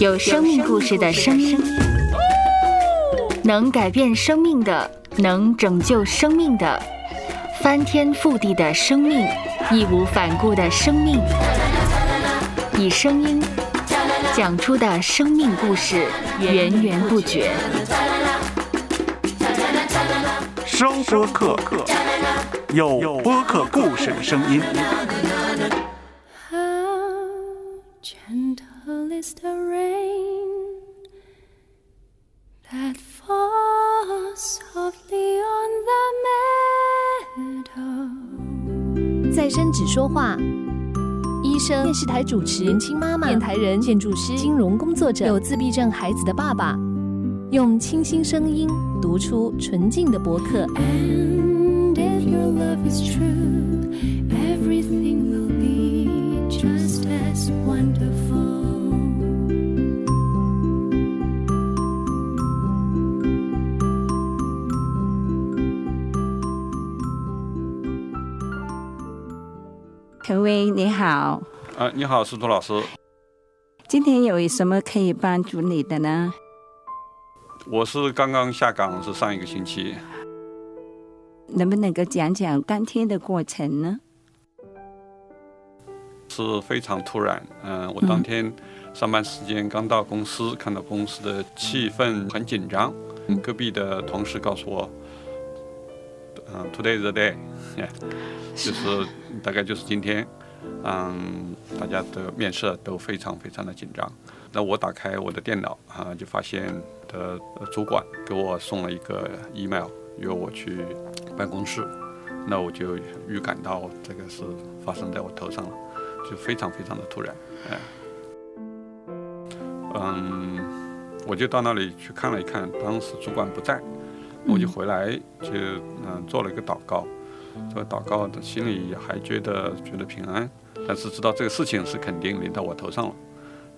有生命故事的声音，能改变生命的，能拯救生命的，翻天覆地的生命，义无反顾的生命，以声音讲出的生命故事，源源不绝。收播客，有播客故事的声音。Is the rain that falls softly on the meadow? 再生只说话。医生、电视台主持、年轻妈妈、电台人、建筑师、金融工作者、有自闭症孩子的爸爸，用清新声音读出纯净的博客。And if your love is true, 陈威你好，啊，你好，司徒老师，今天有什么可以帮助你的呢？我是刚刚下岗，是上一个星期。能不能够讲讲当天的过程呢？是非常突然，嗯、我当天上班时间刚到公司，看到公司的气氛很紧张，隔壁的同事告诉我，嗯、t o d a y is the day，就是大概就是今天，嗯，大家的面色都非常非常的紧张。那我打开我的电脑啊，就发现的主管给我送了一个 email，约我去办公室。那我就预感到这个是发生在我头上了，就非常非常的突然，哎，嗯，我就到那里去看了一看，当时主管不在，我就回来就嗯做了一个祷告，做祷告的心里还觉得觉得平安，但是知道这个事情是肯定临到我头上了。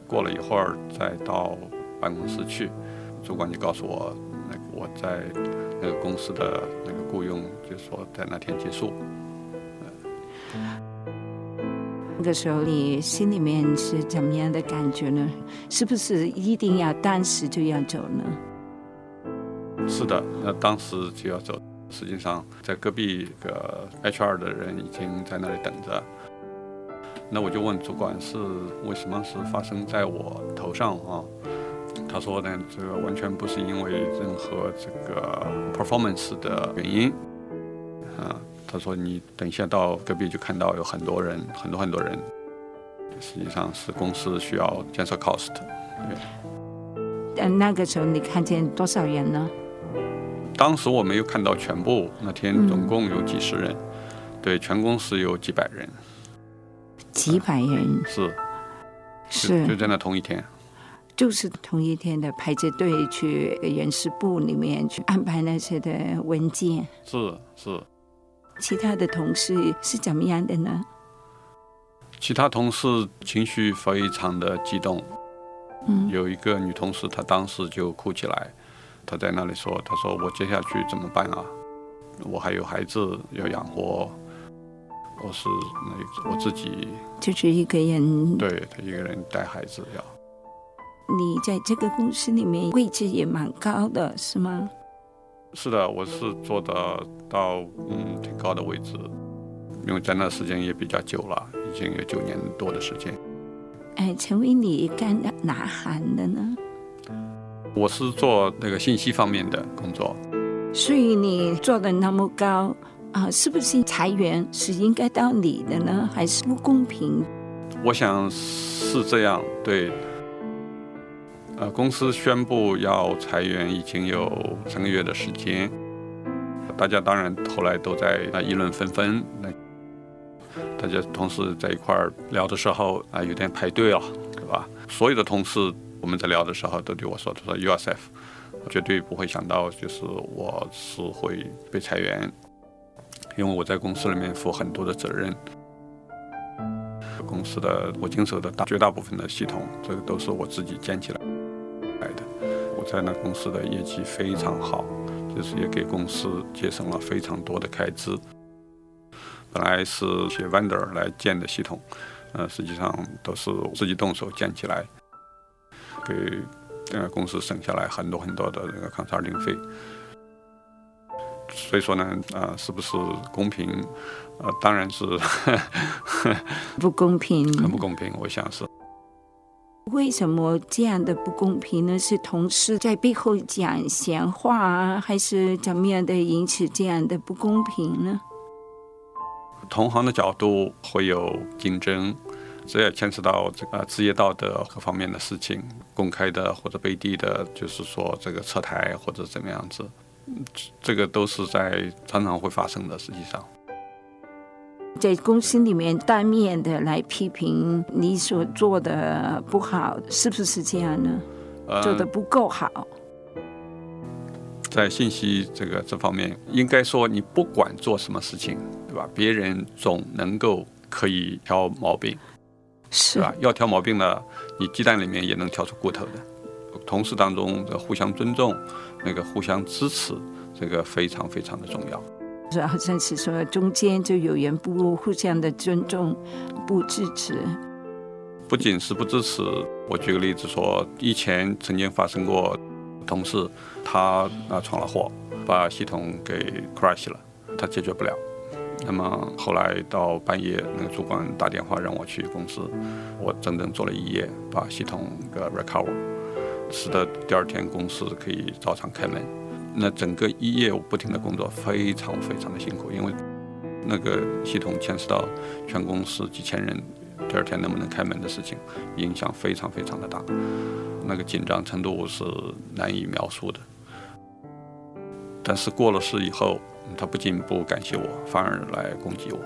过了一会儿再到办公室去，主管就告诉我，那个我在那个公司的那个雇佣，就说在那天结束。那个时候你心里面是怎么样的感觉呢？是不是一定要当时就要走呢？是的，那当时就要走。实际上，在隔壁一个 HR 的人已经在那里等着。那我就问主管是为什么是发生在我头上啊？他说呢，这个完全不是因为任何这个 performance 的原因啊。他说你等一下到隔壁就看到有很多人，很多很多人，实际上是公司需要建设 cost。对，呃，那个时候你看见多少人呢？当时我没有看到全部，那天嗯总共有几十人，对，全公司有几百人，几百人，是。是。就在那同一天。就是同一天的排着队去人事部里面去安排那些的文件。是是，其他的同事是怎么样的呢？其他同事情绪非常的激动，嗯，有一个女同事，她当时就哭起来，她在那里说：“他说我接下去怎么办啊？我还有孩子要养活，我是那我自己就是一个人。对他一个人带孩子要。”你在这个公司里面位置也蛮高的，是吗？是的，我是做的到嗯挺高的位置，因为在那时间也比较久了，已经有九年多的时间。哎，陈伟，你干哪行的呢？我是做那个信息方面的工作，所以你做的那么高啊，是不是裁员是应该到你的呢？还是不公平？我想是这样。对，呃，公司宣布要裁员已经有三个月的时间，大家当然后来都在啊议论纷纷。那大家同事在一块儿聊的时候啊，有点排队了，对吧？所有的同事我们在聊的时候都对我说：“他说 USF，绝对不会想到就是我是会被裁员，因为我在公司里面负很多的责任。”公司的我经手的大绝大部分的系统，这个都是我自己建起来来的。我在那公司的业绩非常好，就是也给公司节省了非常多的开支。本来是写 vendor 来建的系统，呃，实际上都是自己动手建起来。给呃公司省下来很多很多的那个 consulting 费。所以说呢，啊、是不是公平？呃，当然是 不公平。很不公平，我想是。为什么这样的不公平呢？是同事在背后讲闲话啊，还是怎么样的引起这样的不公平呢？同行的角度会有竞争，这也牵扯到这个职业道德各方面的事情，公开的或者背地的，就是说这个撤台或者怎么样子，嗯这个都是在常常会发生的。实际上，在公司里面当面的来批评你所做的不好，是不是这样呢？呃做的不够好，在信息这个这方面，应该说你不管做什么事情，对吧？别人总能够可以挑毛病，是对吧？要挑毛病呢，你鸡蛋里面也能挑出骨头的。同事当中的互相尊重，那个互相支持，这个非常非常的重要。是好像是说中间就有人不互相的尊重，不支持，不仅是不支持，我举个例子说，以前曾经发生过同事他啊闯了祸，把系统给 crash 了，他解决不了。那么后来到半夜，那个主管打电话让我去公司，我整整做了一夜，把系统给 recover，使得第二天公司可以照常开门。那整个一夜我不停的工作，非常非常的辛苦，因为那个系统牵涉到全公司几千人，第二天能不能开门的事情，影响非常非常的大，那个紧张程度是难以描述的。但是过了事以后，他不仅不感谢我，反而来攻击我。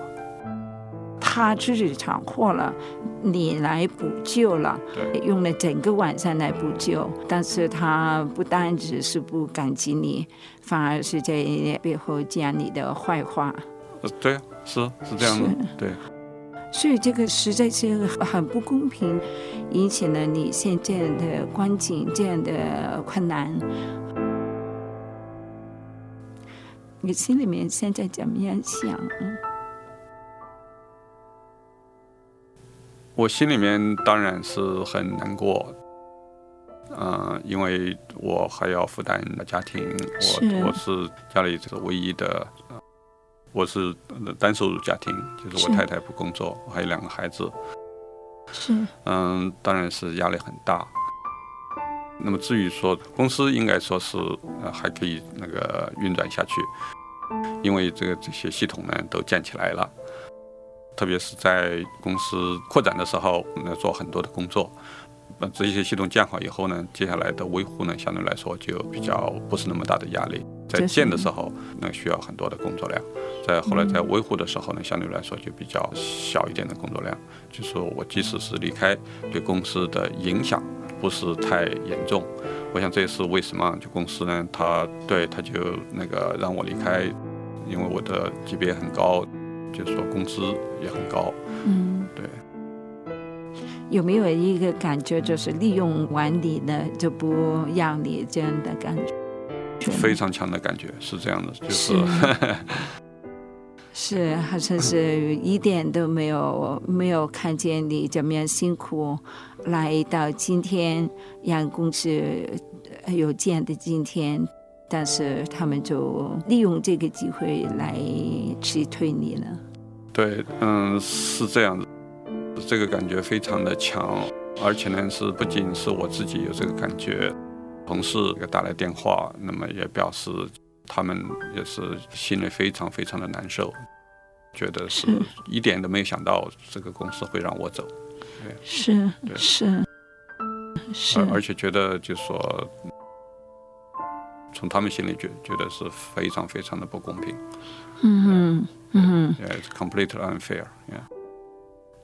他自己闯祸了，你来补救了，对用了整个晚上来补救，但是他不单只是不感激你，反而是在背后讲你的坏话，呃对啊，是是这样的，对。所以这个实在是很不公平，引起了你现在的光景这样的困难。你心里面现在怎么样想？我心里面当然是很难过，呃，因为我还要负担家庭，是我我是家里这个唯一的，呃我是呃单收入家庭，就是是我太太不工作，我还有两个孩子，是嗯，当然是压力很大。那么至于说公司应该说是呃还可以那个运转下去，因为这个这些系统呢都建起来了，特别是在公司扩展的时候，那做很多的工作。那这些系统建好以后呢，接下来的维护呢，相对来说就比较不是那么大的压力。在建的时候，那需要很多的工作量；在后来在维护的时候呢，相对来说就比较小一点的工作量。就是说我即使是离开，对公司的影响不是太严重。我想这也是为什么就公司呢，他对他就那个让我离开，因为我的级别很高，就是说工资也很高。嗯，对，有没有一个感觉，就是利用完你呢就不让你这样的感觉？非常强的感觉是这样的，就是 是，好像是一点都没有没有看见你怎么样辛苦来到今天，让公司呃有这样的今天，但是他们就利用这个机会来辞退你了。对，嗯，是这样的，这个感觉非常的强，而且呢是不仅是我自己有这个感觉，同事给打来电话，那么也表示他们也是心里非常非常的难受，觉得是是。一点都没有想到这个公司会让我走，是是是而而且觉得就是说。从他们心里觉觉得是非常非常的不公平嗯哼嗯哼，Yeah, it's completely unfair.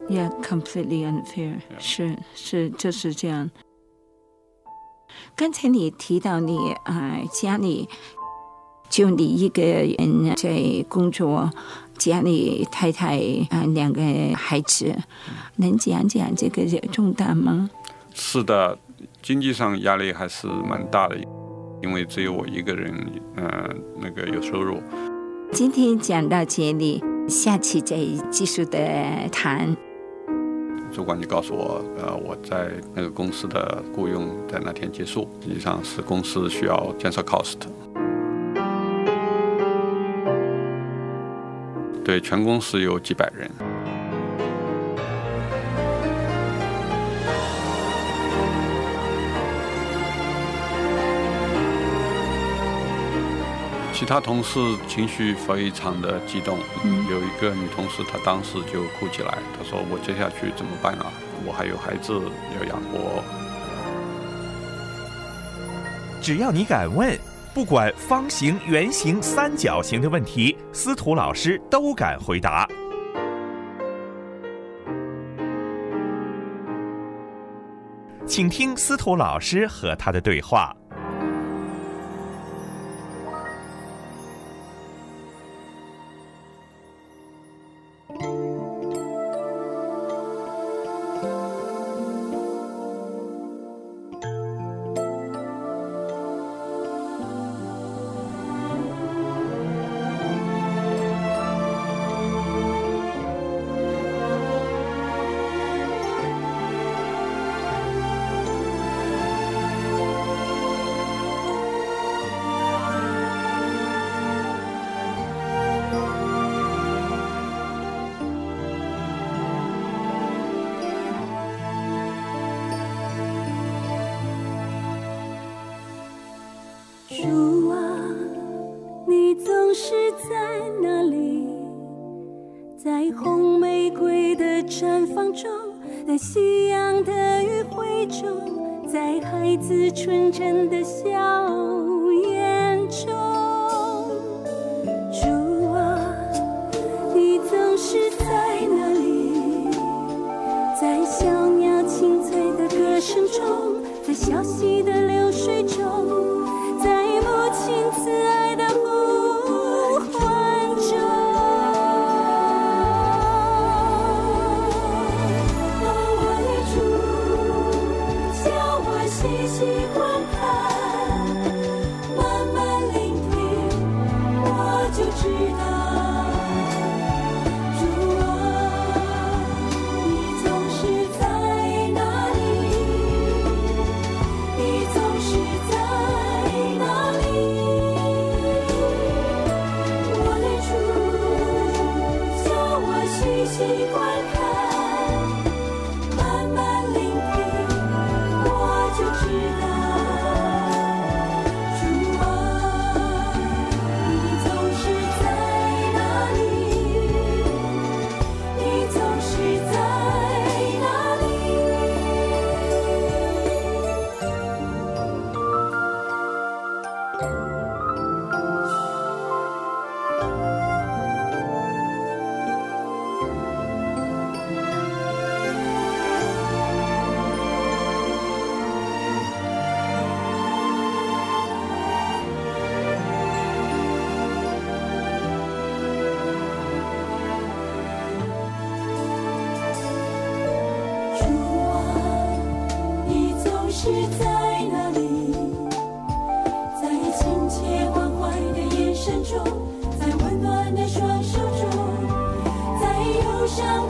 Yeah.，Yeah, completely unfair，Yeah. 是是就是这样。刚才你提到你啊、呃家里就你一个人在工作，家里太太啊、呃两个孩子，能讲讲这个重担吗？是的，经济上压力还是蛮大的，因为只有我一个人，呃，那个有收入。今天讲到这里，下期再继续的谈。主管就告诉我，呃，我在那个公司的雇佣在那天结束，实际上是公司需要减少 cost。对，全公司有几百人。其他同事情绪非常的激动，有一个女同事，她当时就哭起来，她说：“我接下去怎么办啊？我还有孩子要养活。”只要你敢问，不管方形、圆形、三角形的问题，司徒老师都敢回答。请听司徒老师和他的对话。在哪里，在红玫瑰的绽放中，在夕阳的余晖中，在孩子纯真的笑。是在哪里，在亲切关怀的眼神中，在温暖的双手中，在忧伤